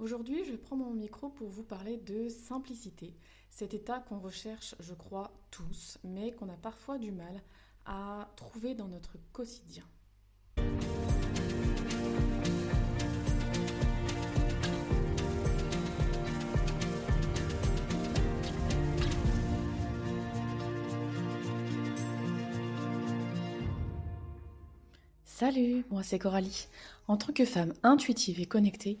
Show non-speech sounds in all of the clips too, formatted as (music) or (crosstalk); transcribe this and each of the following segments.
Aujourd'hui, je prends mon micro pour vous parler de simplicité. Cet état qu'on recherche, je crois, tous, mais qu'on a parfois du mal à trouver dans notre quotidien. Salut, moi c'est Coralie. En tant que femme intuitive et connectée,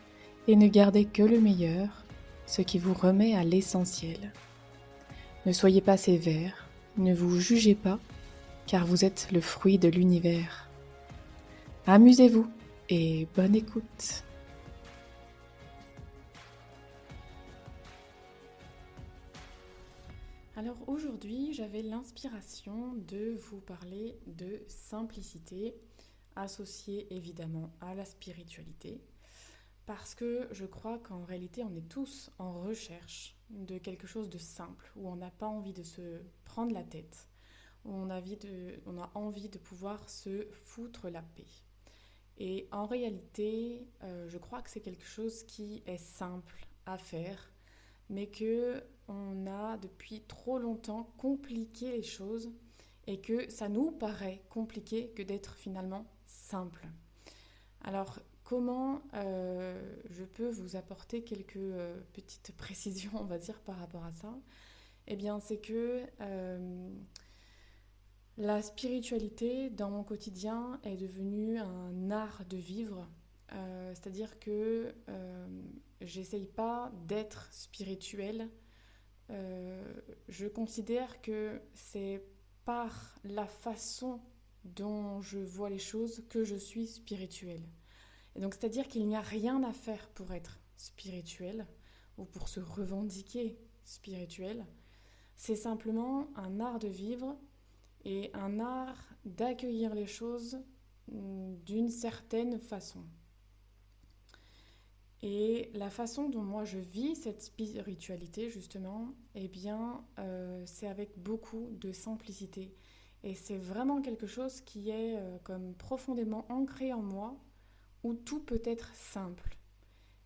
et ne gardez que le meilleur, ce qui vous remet à l'essentiel. Ne soyez pas sévère, ne vous jugez pas, car vous êtes le fruit de l'univers. Amusez-vous et bonne écoute. Alors aujourd'hui, j'avais l'inspiration de vous parler de simplicité, associée évidemment à la spiritualité parce que je crois qu'en réalité, on est tous en recherche de quelque chose de simple, où on n'a pas envie de se prendre la tête, où on a envie de, on a envie de pouvoir se foutre la paix. Et en réalité, euh, je crois que c'est quelque chose qui est simple à faire, mais que on a depuis trop longtemps compliqué les choses et que ça nous paraît compliqué que d'être finalement simple. Alors Comment euh, je peux vous apporter quelques euh, petites précisions, on va dire, par rapport à ça? Eh bien, c'est que euh, la spiritualité dans mon quotidien est devenue un art de vivre. C'est-à-dire que j'essaye pas d'être spirituelle. je considère que c'est par la façon dont je vois les choses que je suis spirituelle. Donc, c'est-à-dire qu'il n'y a rien à faire pour être spirituel ou pour se revendiquer spirituel. C'est simplement un art de vivre et un art d'accueillir les choses d'une certaine façon. Et la façon dont moi je vis cette spiritualité, justement, eh bien, euh, c'est avec beaucoup de simplicité. Et c'est vraiment quelque chose qui est euh, comme profondément ancré en moi où tout peut être simple.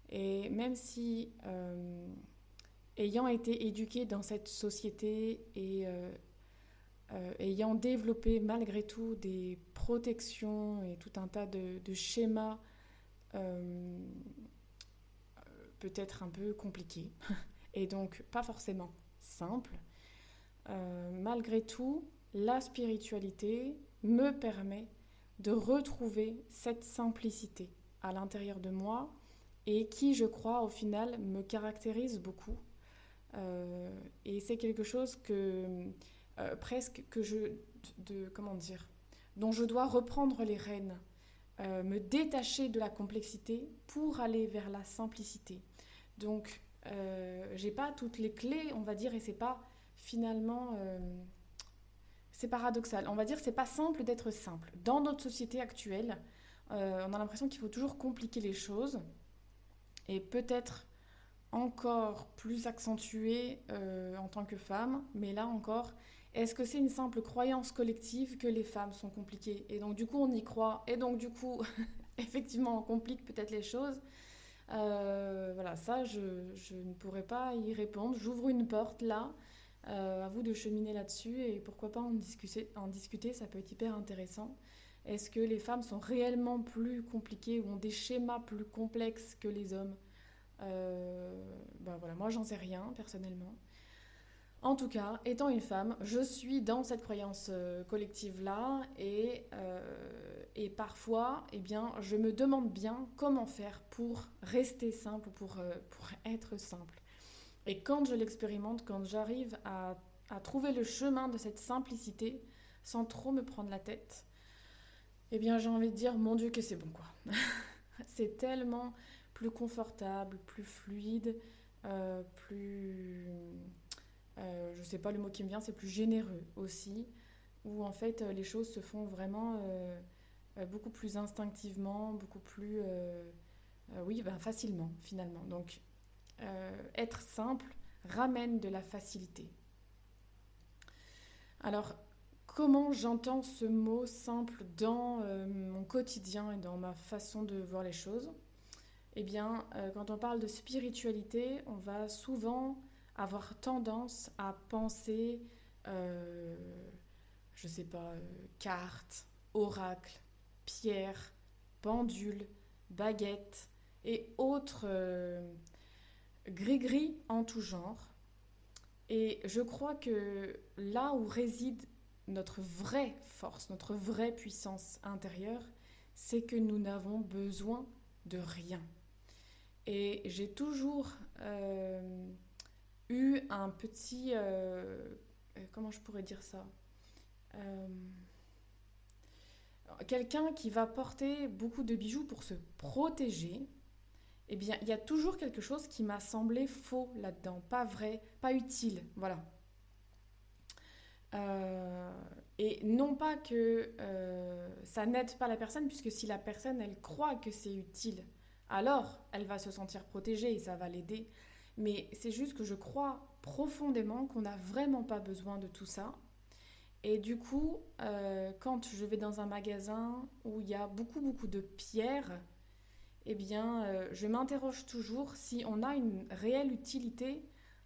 Et même si, euh, ayant été éduqué dans cette société et euh, euh, ayant développé malgré tout des protections et tout un tas de, de schémas peut-être un peu compliqués, (laughs) et donc pas forcément simples, malgré tout, la spiritualité me permet de retrouver cette simplicité à l'intérieur de moi et qui, je crois, au final, me caractérise beaucoup. Euh, et c'est quelque chose que euh, presque que je, de, comment dire, dont je dois reprendre les rênes, euh, me détacher de la complexité pour aller vers la simplicité. Donc, j'ai pas toutes les clés, on va dire, et c'est pas finalement c'est paradoxal. On va dire c'est pas simple d'être simple. Dans notre société actuelle, euh, on a l'impression qu'il faut toujours compliquer les choses et peut-être encore plus accentuer euh, en tant que femme. Mais là encore, est-ce que c'est une simple croyance collective que les femmes sont compliquées? Et donc du coup on y croit et donc du coup (laughs) effectivement on complique peut-être les choses. Euh, voilà, ça je, je ne pourrais pas y répondre. J'ouvre une porte là. Euh, à vous de cheminer là-dessus et pourquoi pas en discuter, ça peut être hyper intéressant. Est-ce que les femmes sont réellement plus compliquées ou ont des schémas plus complexes que les hommes? Euh, ben voilà, Moi, j'en sais rien personnellement. En tout cas, étant une femme, je suis dans cette croyance euh, collective-là et, et, parfois, eh bien, je me demande bien comment faire pour rester simple, pour, pour être simple. Et quand je l'expérimente, quand j'arrive à, trouver le chemin de cette simplicité, sans trop me prendre la tête, eh bien j'ai envie de dire, mon Dieu que c'est bon quoi. (laughs) c'est tellement plus confortable, plus fluide. plus... je ne sais pas le mot qui me vient, c'est plus généreux aussi, où en fait les choses se font vraiment beaucoup plus instinctivement, beaucoup plus... oui, ben, facilement finalement. Donc être simple ramène de la facilité. Alors, comment j'entends ce mot simple dans euh, mon quotidien et dans ma façon de voir les choses? Eh bien, euh, quand on parle de spiritualité, on va souvent avoir tendance à penser, euh, je sais pas, cartes, oracles, pierres, pendules, baguettes et autres gris-gris en tout genre. Et je crois que là où réside notre vraie force, notre vraie puissance intérieure, c'est que nous n'avons besoin de rien. Et j'ai toujours euh, eu un petit... Euh, comment je pourrais dire ça? Euh, Quelqu'un qui va porter beaucoup de bijoux pour se protéger, eh bien, il y a toujours quelque chose qui m'a semblé faux là-dedans, pas vrai, pas utile, voilà. Euh, et non pas que euh, ça n'aide pas la personne, puisque si la personne, elle croit que c'est utile, alors elle va se sentir protégée et ça va l'aider. Mais c'est juste que je crois profondément qu'on n'a vraiment pas besoin de tout ça. Et du coup, euh, quand je vais dans un magasin où il y a beaucoup, beaucoup de pierres, eh bien, euh, je m'interroge toujours si on a une réelle utilité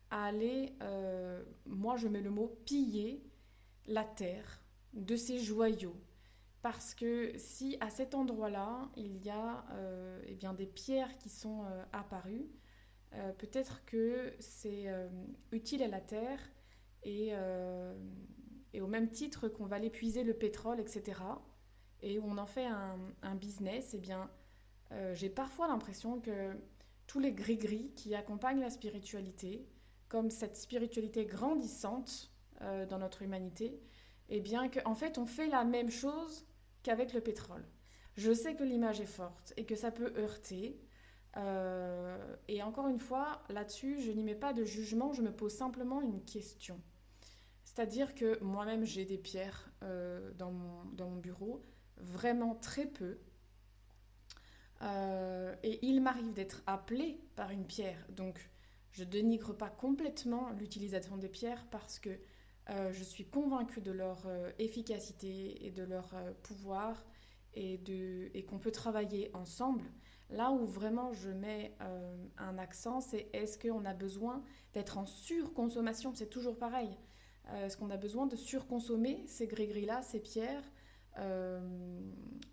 à aller, euh, moi je mets le mot piller la terre de ces joyaux. Parce que si à cet endroit-là, il y a euh, eh bien, des pierres qui sont apparues, peut-être que c'est utile à la terre et, au même titre qu'on va l'épuiser le pétrole, etc. Et on en fait un, un business, eh bien, euh, j'ai parfois l'impression que tous les gris-gris qui accompagnent la spiritualité, comme cette spiritualité grandissante euh, dans notre humanité, eh bien qu'en en fait on fait la même chose qu'avec le pétrole. Je sais que l'image est forte et que ça peut heurter. Euh, et encore une fois, là-dessus, je n'y mets pas de jugement, je me pose simplement une question. C'est-à-dire que moi-même, j'ai des pierres dans mon bureau, vraiment très peu. Euh, et il m'arrive d'être appelé par une pierre. Donc, je dénigre pas complètement l'utilisation des pierres parce que euh, je suis convaincue de leur euh, efficacité et de leur pouvoir et, et qu'on peut travailler ensemble. Là où vraiment je mets un accent, c'est est-ce qu'on a besoin d'être en surconsommation? C'est toujours pareil. est-ce qu'on a besoin de surconsommer ces gris-gris-là, ces pierres?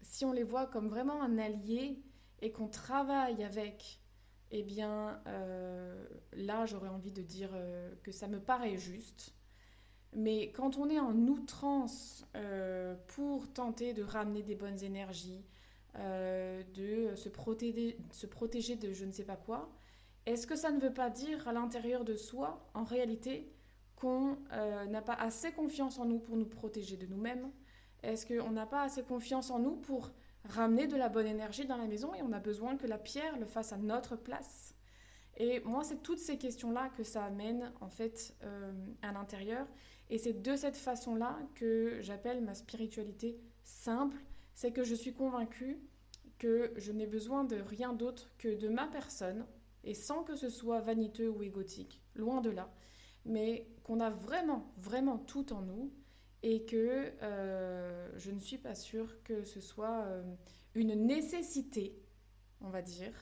Si on les voit comme vraiment un allié et qu'on travaille avec, eh bien euh, là j'aurais envie de dire euh, que ça me paraît juste. Mais quand on est en outrance euh, pour tenter de ramener des bonnes énergies, de se se protéger de je ne sais pas quoi, est-ce que ça ne veut pas dire à l'intérieur de soi, en réalité, qu'on n'a pas assez confiance en nous pour nous protéger de nous-mêmes? Est-ce qu'on n'a pas assez confiance en nous pour ramener de la bonne énergie dans la maison et on a besoin que la pierre le fasse à notre place. Et moi, c'est toutes ces questions-là que ça amène en fait euh, à l'intérieur. Et c'est de cette façon-là que j'appelle ma spiritualité simple. C'est que je suis convaincue que je n'ai besoin de rien d'autre que de ma personne, et sans que ce soit vaniteux ou égotique, loin de là, mais qu'on a vraiment, vraiment tout en nous, et que euh, je ne suis pas sûre que ce soit euh, une nécessité, on va dire,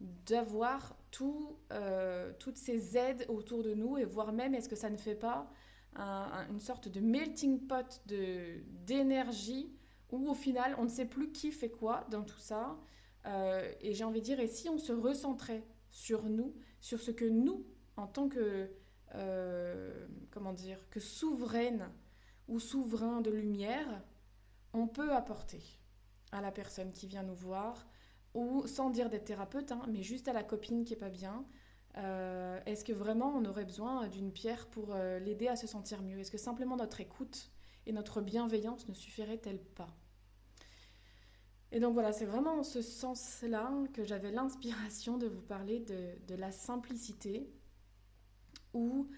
d'avoir tout, euh, toutes ces aides autour de nous et voire même est-ce que ça ne fait pas une sorte de melting pot d'énergie où au final on ne sait plus qui fait quoi dans tout ça et j'ai envie de dire et si on se recentrait sur nous, sur ce que nous en tant que comment dire que souveraine ou souverain de lumière on peut apporter à la personne qui vient nous voir, ou sans dire d'être thérapeute, hein, mais juste à la copine qui est pas bien. Euh, est-ce que vraiment on aurait besoin d'une pierre pour euh, l'aider à se sentir mieux? Est-ce que simplement notre écoute et notre bienveillance ne suffiraient-elles pas? Et donc voilà, c'est vraiment en ce sens-là que j'avais l'inspiration de vous parler de, de la simplicité où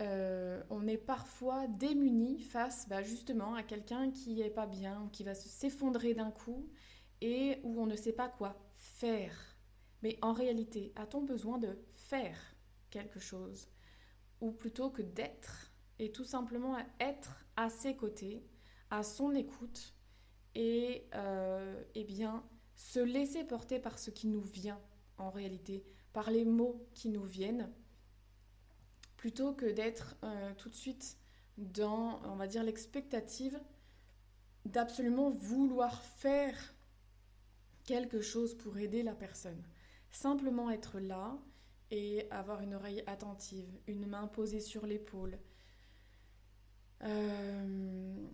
euh, on est parfois démuni face bah, justement à quelqu'un qui est pas bien, qui va s'effondrer d'un coup et où on ne sait pas quoi faire. Mais en réalité, a-t-on besoin de faire quelque chose Ou plutôt que d'être et tout simplement être à ses côtés, à son écoute et euh, eh bien se laisser porter par ce qui nous vient en réalité, par les mots qui nous viennent plutôt que d'être euh, tout de suite dans, on va dire, l'expectative d'absolument vouloir faire quelque chose pour aider la personne. Simplement être là et avoir une oreille attentive, une main posée sur l'épaule. Euh,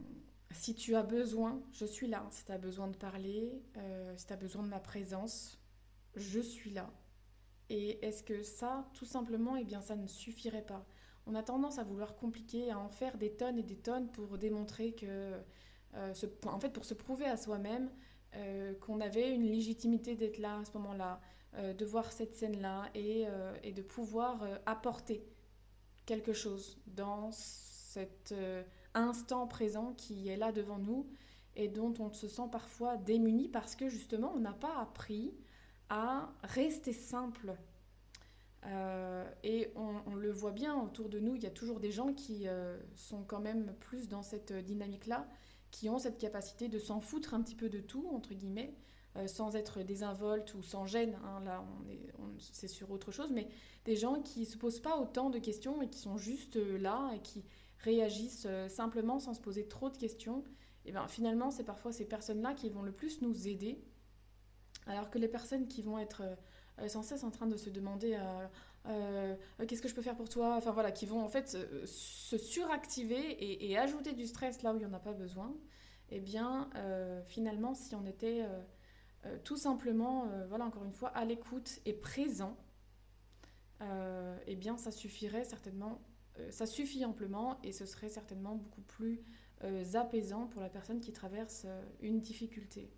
si tu as besoin, je suis là. Si tu as besoin de parler, euh, si tu as besoin de ma présence, je suis là. Et est-ce que ça, tout simplement, eh bien, ça ne suffirait pas? On a tendance à vouloir compliquer, à en faire des tonnes et des tonnes pour démontrer que, euh, en fait, pour se prouver à soi-même euh, qu'on avait une légitimité d'être là à ce moment-là, euh, de voir cette scène-là et, et, de pouvoir apporter quelque chose dans cet instant présent qui est là devant nous et dont on se sent parfois démuni parce que justement on n'a pas appris à rester simple. Euh, et on, le voit bien autour de nous, il y a toujours des gens qui euh, sont quand même plus dans cette dynamique-là, qui ont cette capacité de s'en foutre un petit peu de tout, entre guillemets, euh, sans être désinvolte ou sans gêne. Hein, là, on est, c'est sur autre chose, mais des gens qui ne se posent pas autant de questions et qui sont juste là et qui réagissent simplement sans se poser trop de questions. Et bien finalement, c'est parfois ces personnes-là qui vont le plus nous aider alors que les personnes qui vont être euh, sans cesse en train de se demander euh, euh, qu'est-ce que je peux faire pour toi, enfin voilà, qui vont en fait se suractiver et, ajouter du stress là où il n'y en a pas besoin, eh bien finalement si on était tout simplement, voilà encore une fois, à l'écoute et présent, eh bien ça suffirait certainement, ça suffit amplement et ce serait certainement beaucoup plus apaisant pour la personne qui traverse une difficulté.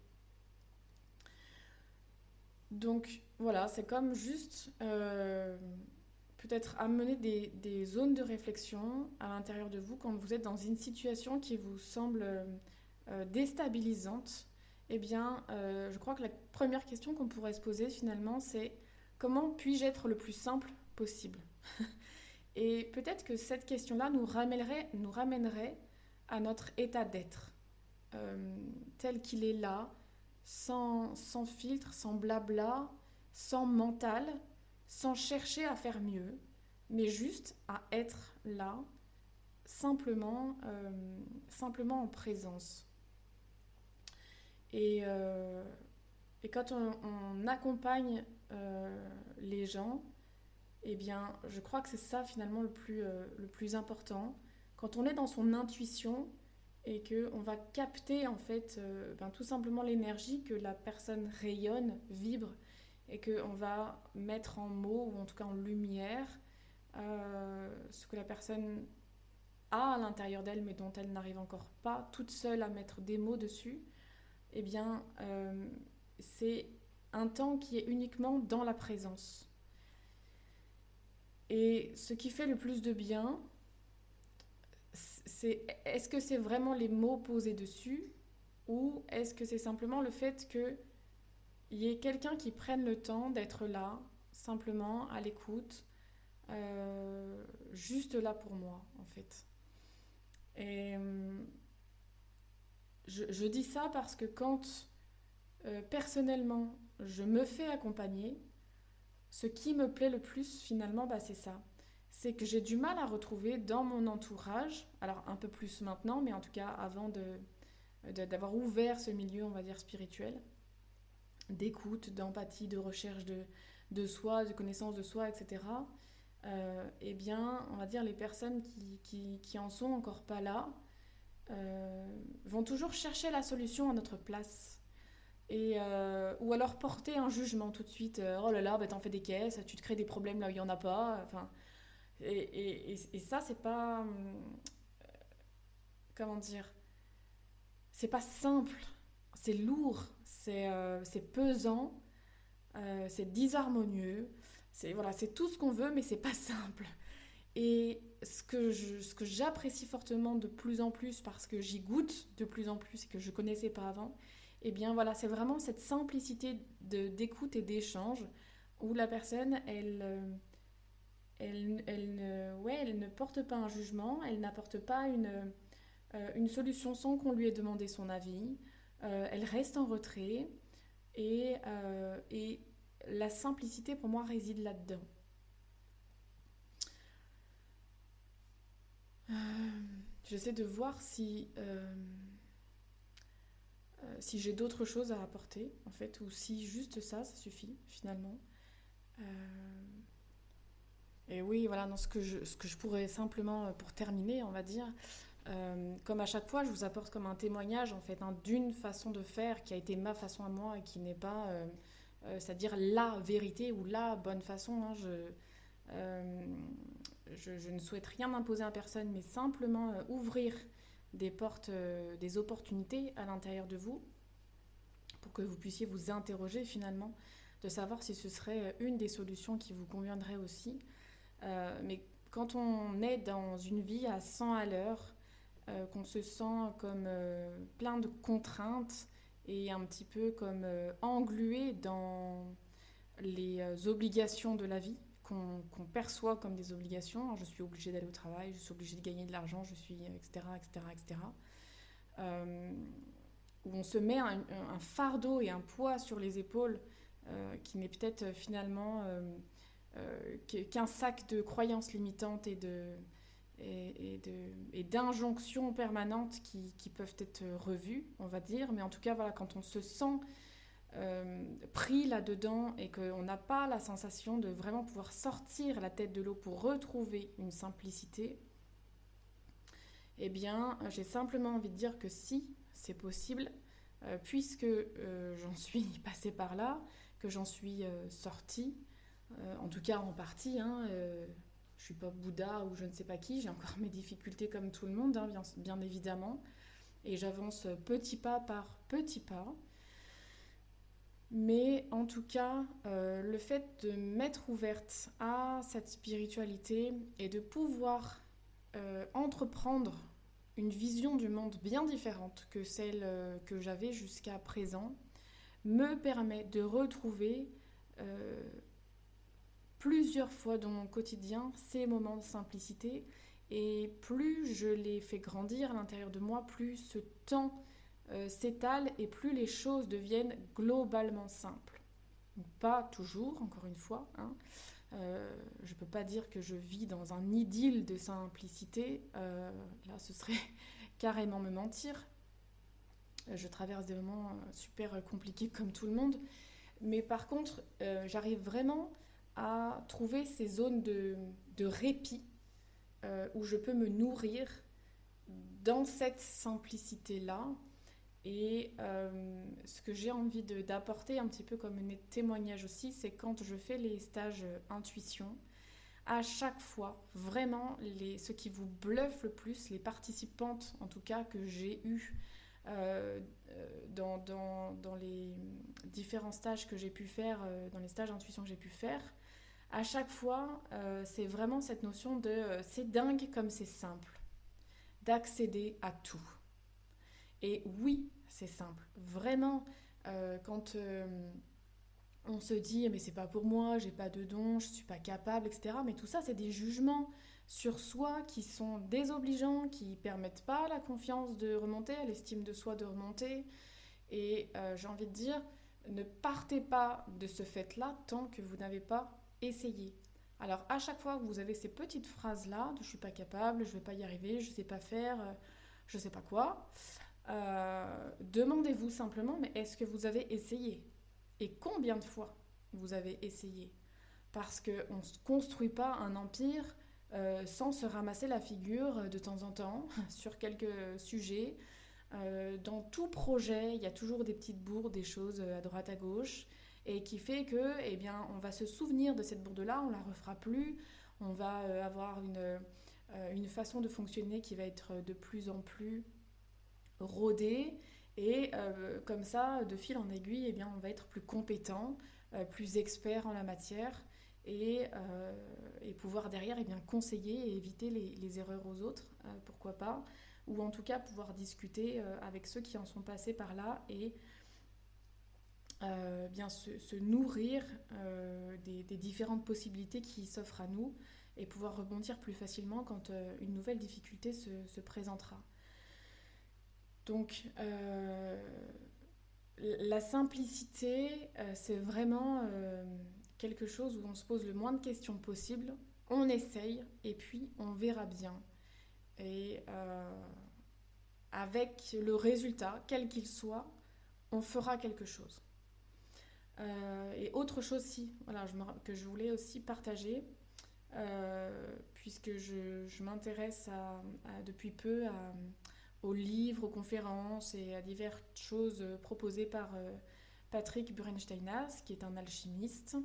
Donc voilà, c'est comme juste euh, peut-être amener des, zones de réflexion à l'intérieur de vous quand vous êtes dans une situation qui vous semble euh, déstabilisante. Eh bien, euh, je crois que la première question qu'on pourrait se poser finalement, c'est comment puis-je être le plus simple possible (laughs) Et peut-être que cette question-là nous nous ramènerait à notre état d'être, tel qu'il est là, sans, sans filtre, sans blabla, sans mental, sans chercher à faire mieux, mais juste à être là, simplement, euh, simplement en présence. Et, euh, et quand on, accompagne euh, les gens, eh bien, je crois que c'est ça finalement le plus, le plus important. Quand on est dans son intuition, et qu'on va capter en fait euh, ben, tout simplement l'énergie que la personne rayonne, vibre, et qu'on va mettre en mots ou en tout cas en lumière euh, ce que la personne a à l'intérieur d'elle mais dont elle n'arrive encore pas toute seule à mettre des mots dessus, eh bien euh, c'est un temps qui est uniquement dans la présence. Et ce qui fait le plus de bien, est-ce que c'est vraiment les mots posés dessus ou est-ce que c'est simplement le fait que il y ait quelqu'un qui prenne le temps d'être là, simplement à l'écoute, euh, juste là pour moi, en fait. Et euh, je, dis ça parce que quand euh, personnellement je me fais accompagner, ce qui me plaît le plus finalement, bah, c'est ça c'est que j'ai du mal à retrouver dans mon entourage, alors un peu plus maintenant, mais en tout cas avant d'avoir ouvert ce milieu, on va dire, spirituel, d'écoute, d'empathie, de recherche de, soi, de connaissance de soi, etc., euh, eh bien, on va dire, les personnes qui, qui, en sont encore pas là euh, vont toujours chercher la solution à notre place. Et, euh, ou alors porter un jugement tout de suite. oh là là, bah, t'en fais des caisses, tu te crées des problèmes là où il n'y en a pas. Enfin, et, ça, c'est pas. Euh, comment dire C'est pas simple, c'est lourd, c'est euh, pesant, euh, c'est disharmonieux, c'est voilà, tout ce qu'on veut, mais c'est pas (laughs) simple. Et ce que, ce que j'apprécie fortement de plus en plus, parce que j'y goûte de plus en plus et que je connaissais pas avant, eh bien voilà, c'est vraiment cette simplicité d'écoute et d'échange où la personne, elle, euh, elle, ne, porte pas un jugement, elle n'apporte pas une, euh, solution sans qu'on lui ait demandé son avis, euh, elle reste en retrait et, et la simplicité pour moi réside là-dedans. J'essaie de voir si euh, j'ai d'autres choses à apporter, en fait, ou si juste ça, ça suffit, finalement. Euh, et oui, voilà, dans ce que, je, ce que je pourrais simplement, euh, pour terminer, on va dire, comme à chaque fois, je vous apporte comme un témoignage, en fait, hein, d'une façon de faire qui a été ma façon à moi et qui n'est pas, c'est-à-dire la vérité ou la bonne façon. Hein, je, je, ne souhaite rien imposer à personne, mais simplement ouvrir des portes, euh, des opportunités à l'intérieur de vous pour que vous puissiez vous interroger finalement de savoir si ce serait une des solutions qui vous conviendrait aussi. Euh, mais quand on est dans une vie à 100 à l'heure, euh, qu'on se sent comme plein de contraintes et un petit peu comme englué dans les obligations de la vie, qu'on perçoit comme des obligations. Je suis obligée d'aller au travail, je suis obligée de gagner de l'argent, je suis, etc., etc., etc. où on se met un, fardeau et un poids sur les épaules euh, qui n'est peut-être euh, finalement euh, qu'un sac de croyances limitantes et de et, et d'injonctions permanentes qui, qui, peuvent être revues, on va dire. Mais en tout cas, voilà, quand on se sent euh, pris là-dedans et qu'on n'a pas la sensation de vraiment pouvoir sortir la tête de l'eau pour retrouver une simplicité, eh bien, j'ai simplement envie de dire que si, c'est possible, euh, puisque euh, j'en suis (laughs) passée par là, que j'en suis sortie, en tout cas en partie. Hein, je suis pas Bouddha ou je ne sais pas qui, j'ai encore (laughs) mes difficultés comme tout le monde, hein, bien, évidemment. Et j'avance petit pas par petit pas. Mais en tout cas, euh, le fait de m'être ouverte à cette spiritualité et de pouvoir euh, entreprendre une vision du monde bien différente que celle euh, que j'avais jusqu'à présent me permet de retrouver plusieurs fois dans mon quotidien ces moments de simplicité. Et plus je les fais grandir à l'intérieur de moi, plus ce temps euh, s'étale et plus les choses deviennent globalement simples. Pas toujours, encore une fois. Hein. Euh, je ne peux pas dire que je vis dans un idylle de simplicité. Euh, là, ce serait (laughs) carrément me mentir. Je traverse des moments super compliqués comme tout le monde. Mais par contre, j'arrive vraiment à trouver ces zones de, de répit où je peux me nourrir dans cette simplicité-là. Et euh, ce que j'ai envie d'apporter un petit peu comme un témoignage aussi, c'est quand je fais les stages euh, intuition, à chaque fois, vraiment, les, ce qui vous bluffe le plus, les participantes en tout cas que j'ai eues euh, dans, dans, dans, les différents stages que j'ai pu faire, dans les stages intuition que j'ai pu faire, à chaque fois, c'est vraiment cette notion de c'est dingue comme c'est simple, d'accéder à tout. Et oui, c'est simple. Vraiment, euh, quand euh, on se dit mais c'est pas pour moi, j'ai pas de don, je suis pas capable, etc. Mais tout ça, c'est des jugements sur soi qui sont désobligeants, qui permettent pas à la confiance de remonter, à l'estime de soi de remonter. Et euh, j'ai envie de dire, ne partez pas de ce fait-là tant que vous n'avez pas essayé. Alors à chaque fois que vous avez ces petites phrases-là, de je suis pas capable, je vais pas y arriver, je sais pas faire, je sais pas quoi, euh, demandez-vous simplement, mais est-ce que vous avez essayé? Et combien de fois vous avez essayé? Parce qu'on ne construit pas un empire euh, sans se ramasser la figure de temps en temps (laughs) sur quelques sujets. Euh, dans tout projet, il y a toujours des petites bourdes, des choses à droite à gauche, et qui fait que, eh bien, on va se souvenir de cette bourde-là, on la refera plus, on va avoir une, une façon de fonctionner qui va être de plus en plus rôder. Et euh, comme ça, de fil en aiguille, eh bien, on va être plus compétent, euh, plus expert en la matière. et, et pouvoir derrière eh bien, conseiller et éviter les, les erreurs aux autres, pourquoi pas, ou en tout cas pouvoir discuter avec ceux qui en sont passés par là et bien se, nourrir des, des, différentes possibilités qui s'offrent à nous et pouvoir rebondir plus facilement quand une nouvelle difficulté se, se présentera. Donc, euh, la simplicité, euh, c'est vraiment euh, quelque chose où on se pose le moins de questions possible, on essaye et puis on verra bien. Et avec le résultat, quel qu'il soit, on fera quelque chose. Et autre chose si, voilà, que je voulais aussi partager, puisque je, m'intéresse depuis peu aux livres, aux conférences et à diverses choses proposées par euh, Patrick Burensteinas, qui est un alchimiste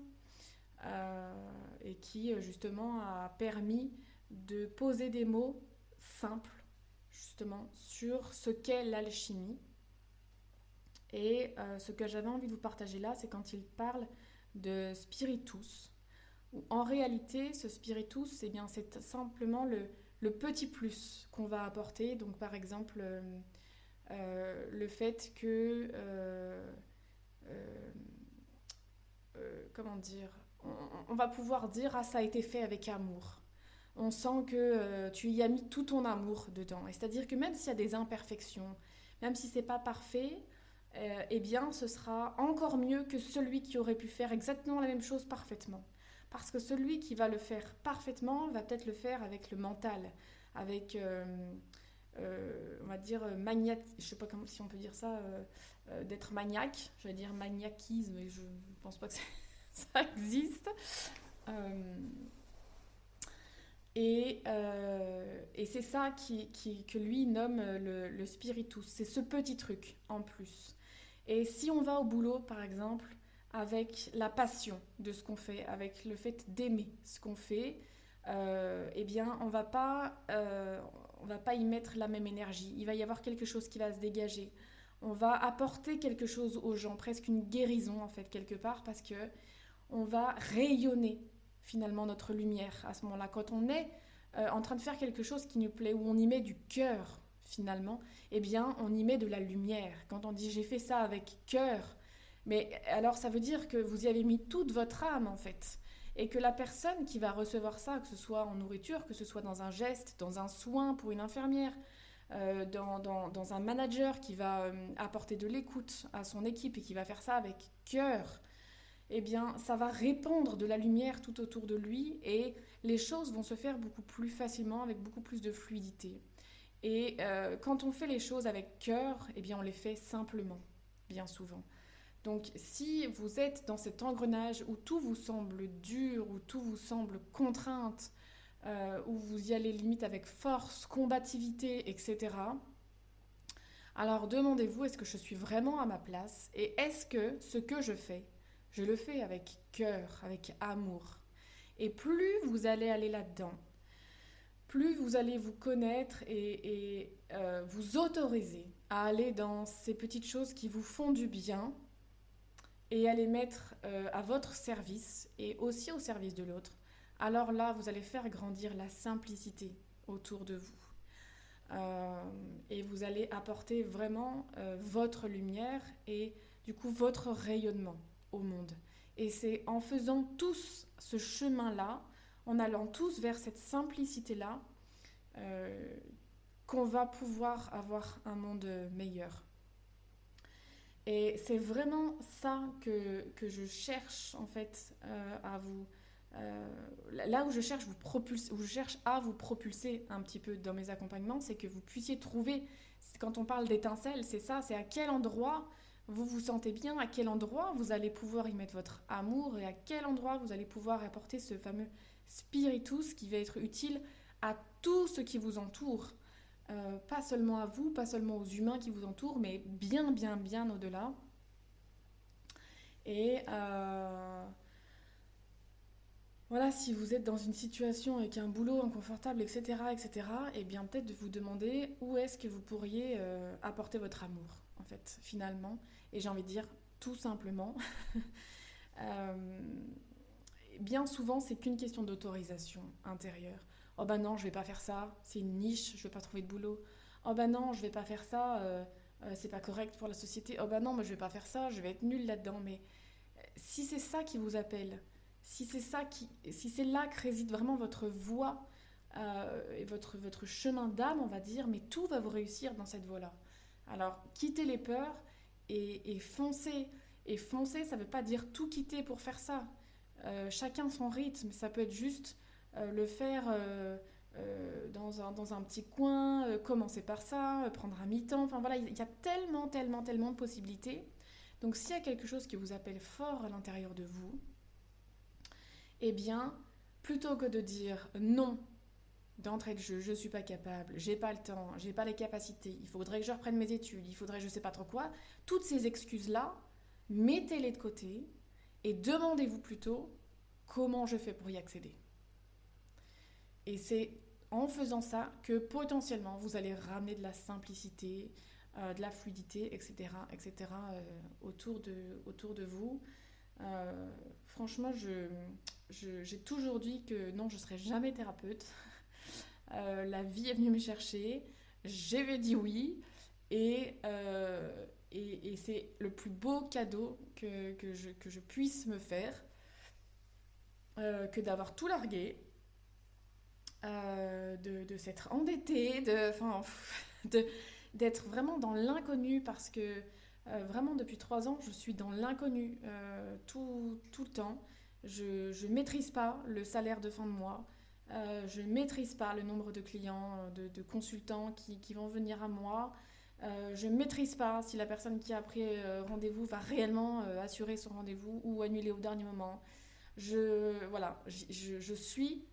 euh, et qui euh, justement a permis de poser des mots simples justement sur ce qu'est l'alchimie. Et ce que j'avais envie de vous partager là, c'est quand il parle de spiritus. En réalité, ce spiritus, c'est bien, simplement le, petit plus qu'on va apporter. Donc par exemple, euh, euh, le fait que... Euh, comment dire on, va pouvoir dire, ah ça a été fait avec amour. On sent que tu y as mis tout ton amour dedans. Et c'est-à-dire que même s'il y a des imperfections, même si c'est pas parfait, eh bien, ce sera encore mieux que celui qui aurait pu faire exactement la même chose parfaitement. Parce que celui qui va le faire parfaitement va peut-être le faire avec le mental, avec, euh, euh, on va dire, maniaque, je sais pas comment, si on peut dire ça, euh, d'être maniaque, je vais dire maniaquisme, mais je pense pas que ça (laughs) existe. Et, c'est ça qui, que lui nomme le spiritus. C'est ce petit truc en plus. Et si on va au boulot, par exemple, avec la passion de ce qu'on fait, avec le fait d'aimer ce qu'on fait, euh, eh bien, on va pas, euh, va pas y mettre la même énergie. Il va y avoir quelque chose qui va se dégager. On va apporter quelque chose aux gens, presque une guérison en fait quelque part, parce que on va rayonner finalement notre lumière à ce moment-là. Quand on est euh, en train de faire quelque chose qui nous plaît, où on y met du cœur finalement, eh bien, on y met de la lumière. Quand on dit j'ai fait ça avec cœur, mais alors ça veut dire que vous y avez mis toute votre âme en fait. Et que la personne qui va recevoir ça, que ce soit en nourriture, que ce soit dans un geste, dans un soin pour une infirmière, euh, dans, dans, un manager qui va euh, apporter de l'écoute à son équipe et qui va faire ça avec cœur, eh bien, ça va répandre de la lumière tout autour de lui et les choses vont se faire beaucoup plus facilement, avec beaucoup plus de fluidité. Et euh, quand on fait les choses avec cœur, eh bien, on les fait simplement, bien souvent. Donc si vous êtes dans cet engrenage où tout vous semble dur, où tout vous semble contrainte, euh, où vous y allez limite avec force, combativité, etc., alors demandez-vous, est-ce que je suis vraiment à ma place Et est-ce que ce que je fais, je le fais avec cœur, avec amour? Et plus vous allez aller là-dedans, plus vous allez vous connaître et, euh, vous autoriser à aller dans ces petites choses qui vous font du bien, et à les mettre euh, à votre service et aussi au service de l'autre, alors là, vous allez faire grandir la simplicité autour de vous. Euh, et vous allez apporter vraiment votre lumière et du coup votre rayonnement au monde. Et c'est en faisant tous ce chemin-là, en allant tous vers cette simplicité-là, qu'on va pouvoir avoir un monde meilleur. Et c'est vraiment ça que, je cherche en fait euh, à vous... Euh, là où je, cherche vous propulse, où je cherche à vous propulser un petit peu dans mes accompagnements, c'est que vous puissiez trouver, quand on parle d'étincelle, c'est ça, c'est à quel endroit vous vous sentez bien, à quel endroit vous allez pouvoir y mettre votre amour et à quel endroit vous allez pouvoir apporter ce fameux spiritus qui va être utile à tout ce qui vous entoure. Euh, pas seulement à vous, pas seulement aux humains qui vous entourent, mais bien, bien, bien au-delà. Et euh, voilà, si vous êtes dans une situation avec un boulot inconfortable, etc., etc., et eh bien peut-être de vous demander où est-ce que vous pourriez euh, apporter votre amour, en fait, finalement. Et j'ai envie de dire tout simplement. (laughs) bien souvent, c'est qu'une question d'autorisation intérieure. Oh ben non, je vais pas faire ça, c'est une niche, je vais pas trouver de boulot. Oh ben non, je vais pas faire ça, euh, euh, c'est pas correct pour la société. Oh ben non, mais je vais pas faire ça, je vais être nulle là-dedans. Mais si c'est ça qui vous appelle, si c'est ça qui, si c'est là que réside vraiment votre voie et votre, chemin d'âme, on va dire, mais tout va vous réussir dans cette voie-là. Alors, quittez les peurs et, et foncez. Et foncer, ça ne veut pas dire tout quitter pour faire ça. Euh, chacun son rythme, ça peut être juste euh, le faire euh, dans, un, dans, un, petit coin, commencer par ça, prendre un mi-temps. Enfin voilà, il y a tellement, tellement, tellement de possibilités. Donc s'il y a quelque chose qui vous appelle fort à l'intérieur de vous, eh bien, plutôt que de dire non, d'entrée de jeu, je suis pas capable, j'ai pas le temps, j'ai pas les capacités, il faudrait que je reprenne mes études, il faudrait je sais pas trop quoi, toutes ces excuses-là, mettez-les de côté et demandez-vous plutôt comment je fais pour y accéder. Et c'est en faisant ça que potentiellement vous allez ramener de la simplicité, euh, de la fluidité, etc., etc. Euh, autour, de, autour de vous. Euh, franchement, j'ai je, toujours dit que non, je ne serai jamais thérapeute. la vie est venue me chercher, j'avais dit oui, et, et, c'est le plus beau cadeau que, que, je, que je, puisse me faire, euh, que d'avoir tout largué, euh, de, de s'être endettée, de, d'être vraiment dans l'inconnu parce que euh, vraiment depuis trois ans, je suis dans l'inconnu tout, tout, le temps. Je ne maîtrise pas le salaire de fin de mois. je ne maîtrise pas le nombre de clients, de, de consultants qui, qui, vont venir à moi. Euh, je ne maîtrise pas si la personne qui a pris euh, rendez-vous va réellement euh, assurer son rendez-vous ou annuler au dernier moment. Je, voilà, je, suis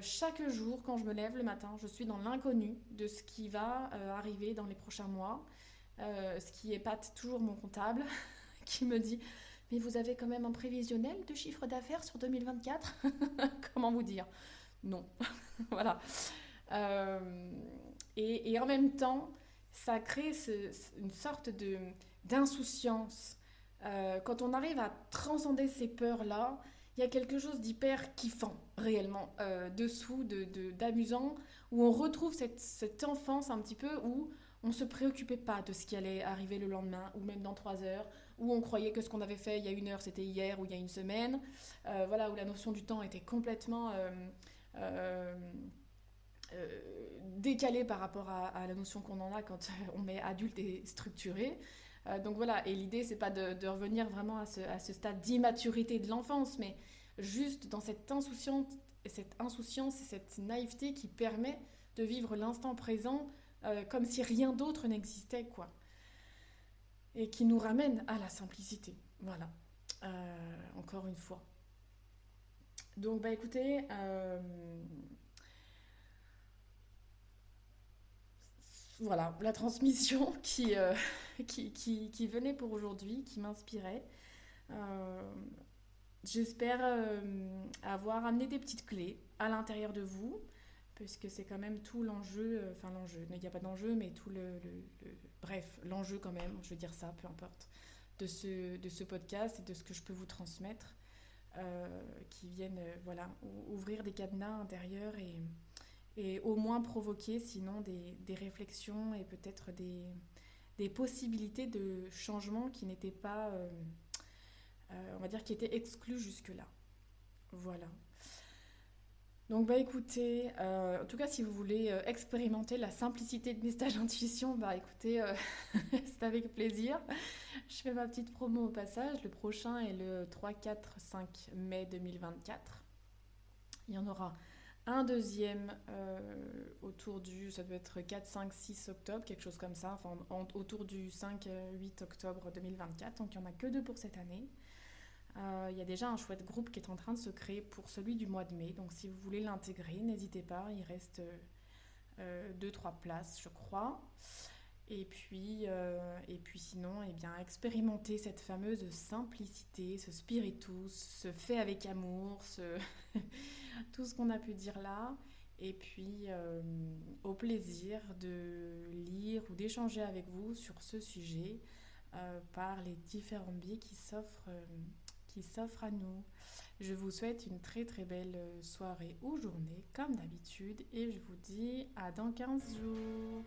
chaque jour quand je me lève le matin, je suis dans l'inconnu de ce qui va arriver dans les prochains mois. ce qui épate toujours mon comptable (laughs) qui me dit Mais vous avez quand même un prévisionnel de chiffre d'affaires sur 2024 (laughs) Comment vous dire? Non. (laughs) voilà. et, et, en même temps, ça crée une sorte de, d'insouciance. Euh, quand on arrive à transcender ces peurs-là, il y a quelque chose d'hyper kiffant, réellement, euh, dessous, de, d'amusant, où on retrouve cette, cette, enfance un petit peu où on ne se préoccupait pas de ce qui allait arriver le lendemain, ou même dans trois heures, où on croyait que ce qu'on avait fait il y a une heure, c'était hier ou il y a une semaine. Euh, voilà, où la notion du temps était complètement décalé par rapport à, la notion qu'on en a quand (laughs) on est adulte et structuré. Euh, donc voilà, et l'idée, c'est pas de, revenir vraiment à ce, à ce stade d'immaturité de l'enfance, mais juste dans cette insouciance, cette insouciance et cette naïveté qui permet de vivre l'instant présent euh, comme si rien d'autre n'existait, quoi. Et qui nous ramène à la simplicité. Voilà, encore une fois. Donc, bah écoutez, voilà, la transmission (laughs) euh, qui, venait pour aujourd'hui, qui m'inspirait. Euh, j'espère euh, avoir amené des petites clés à l'intérieur de vous, puisque c'est quand même tout l'enjeu, enfin l'enjeu, il n'y a pas d'enjeu, mais tout le, bref, l'enjeu quand même, je veux dire ça, peu importe, de ce, de ce podcast et de ce que je peux vous transmettre, qui viennent, voilà, ouvrir des cadenas intérieurs et et au moins provoquer sinon des, des réflexions et peut-être des, des, possibilités de changement qui n'étaient pas, euh, euh, on va dire, qui étaient exclues jusque-là. Voilà. Donc bah écoutez, euh, en tout cas si vous voulez expérimenter la simplicité de mes stages d'intuition, bah écoutez, (laughs) c'est avec plaisir. Je fais ma petite promo au passage. Le prochain est le 3, 4, 5 mai 2024. Il y en aura un deuxième euh, autour du, ça doit être 4, 5, 6 octobre, quelque chose comme ça, autour du 5, 8 euh, octobre 2024, donc il n'y en a que deux pour cette année. Euh, il y a déjà un chouette groupe qui est en train de se créer pour celui du mois de mai, donc si vous voulez l'intégrer, n'hésitez pas, il reste 2-3 places je crois. Et puis, et puis sinon, eh bien, expérimenter cette fameuse simplicité, ce spiritus, ce fait avec amour, (laughs) tout ce qu'on a pu dire là. Et puis, euh, au plaisir de lire ou d'échanger avec vous sur ce sujet euh, par les différents biais qui s'offrent, euh, qui s'offrent à nous. Je vous souhaite une très très belle soirée ou journée comme d'habitude et je vous dis à dans 15 jours.